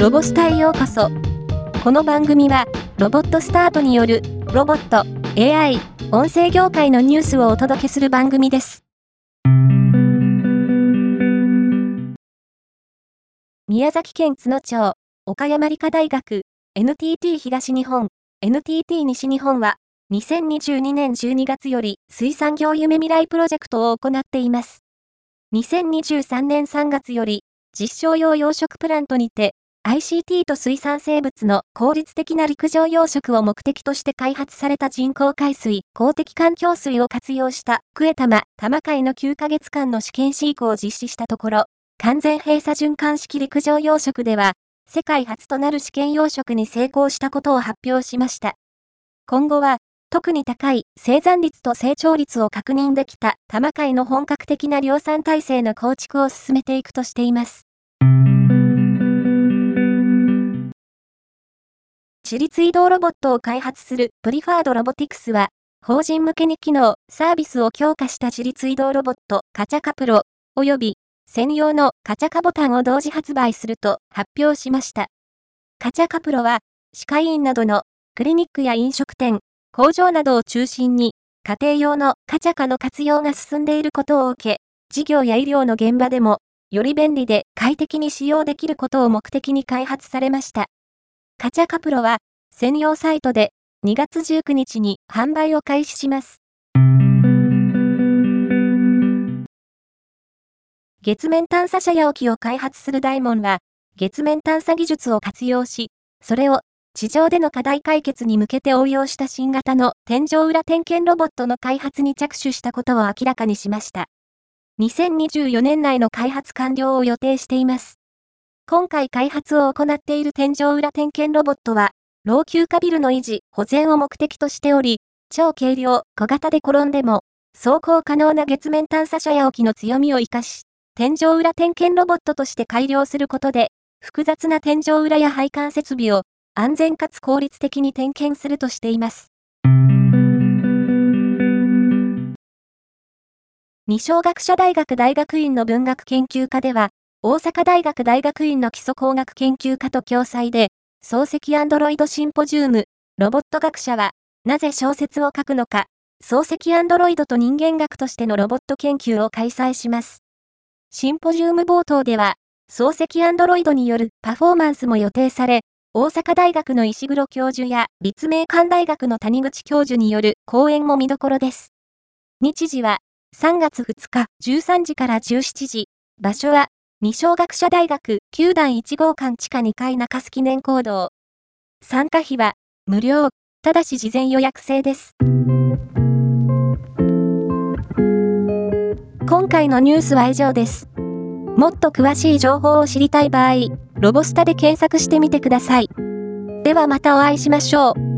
ロボスタへようこそ。この番組は、ロボットスタートによる、ロボット、AI、音声業界のニュースをお届けする番組です。宮崎県津野町、岡山理科大学、NTT 東日本、NTT 西日本は、2022年12月より水産業夢未来プロジェクトを行っています。2023年3月より実証用養殖プラントにて ICT と水産生物の効率的な陸上養殖を目的として開発された人工海水、公的環境水を活用したクエタマ、タマ海の9ヶ月間の試験飼育を実施したところ、完全閉鎖循環式陸上養殖では、世界初となる試験養殖に成功したことを発表しました。今後は、特に高い生産率と成長率を確認できたタマ海の本格的な量産体制の構築を進めていくとしています。自立移動ロボットを開発するプリファードロボティクスは、法人向けに機能、サービスを強化した自立移動ロボット、カチャカプロ、及び専用のカチャカボタンを同時発売すると発表しました。カチャカプロは、歯科医院などのクリニックや飲食店、工場などを中心に、家庭用のカチャカの活用が進んでいることを受け、事業や医療の現場でも、より便利で快適に使用できることを目的に開発されました。カチャカプロは、専用サイトで2月19日に販売を開始します。月面探査車や沖を開発する大門は、月面探査技術を活用し、それを地上での課題解決に向けて応用した新型の天井裏点検ロボットの開発に着手したことを明らかにしました。2024年内の開発完了を予定しています。今回開発を行っている天井裏点検ロボットは、老朽化ビルの維持、保全を目的としており、超軽量、小型で転んでも、走行可能な月面探査車や沖の強みを活かし、天井裏点検ロボットとして改良することで、複雑な天井裏や配管設備を安全かつ効率的に点検するとしています。二小学者大学大学院の文学研究科では、大阪大学大学院の基礎工学研究科と共催で、漱石アンドロイドシンポジウム、ロボット学者は、なぜ小説を書くのか、漱石アンドロイドと人間学としてのロボット研究を開催します。シンポジウム冒頭では、漱石アンドロイドによるパフォーマンスも予定され、大阪大学の石黒教授や立命館大学の谷口教授による講演も見どころです。日時は3月2日13時から17時、場所は二小学者大学9段1号館地下2階中洲記念講堂。参加費は無料、ただし事前予約制です。今回のニュースは以上です。もっと詳しい情報を知りたい場合、ロボスタで検索してみてください。ではまたお会いしましょう。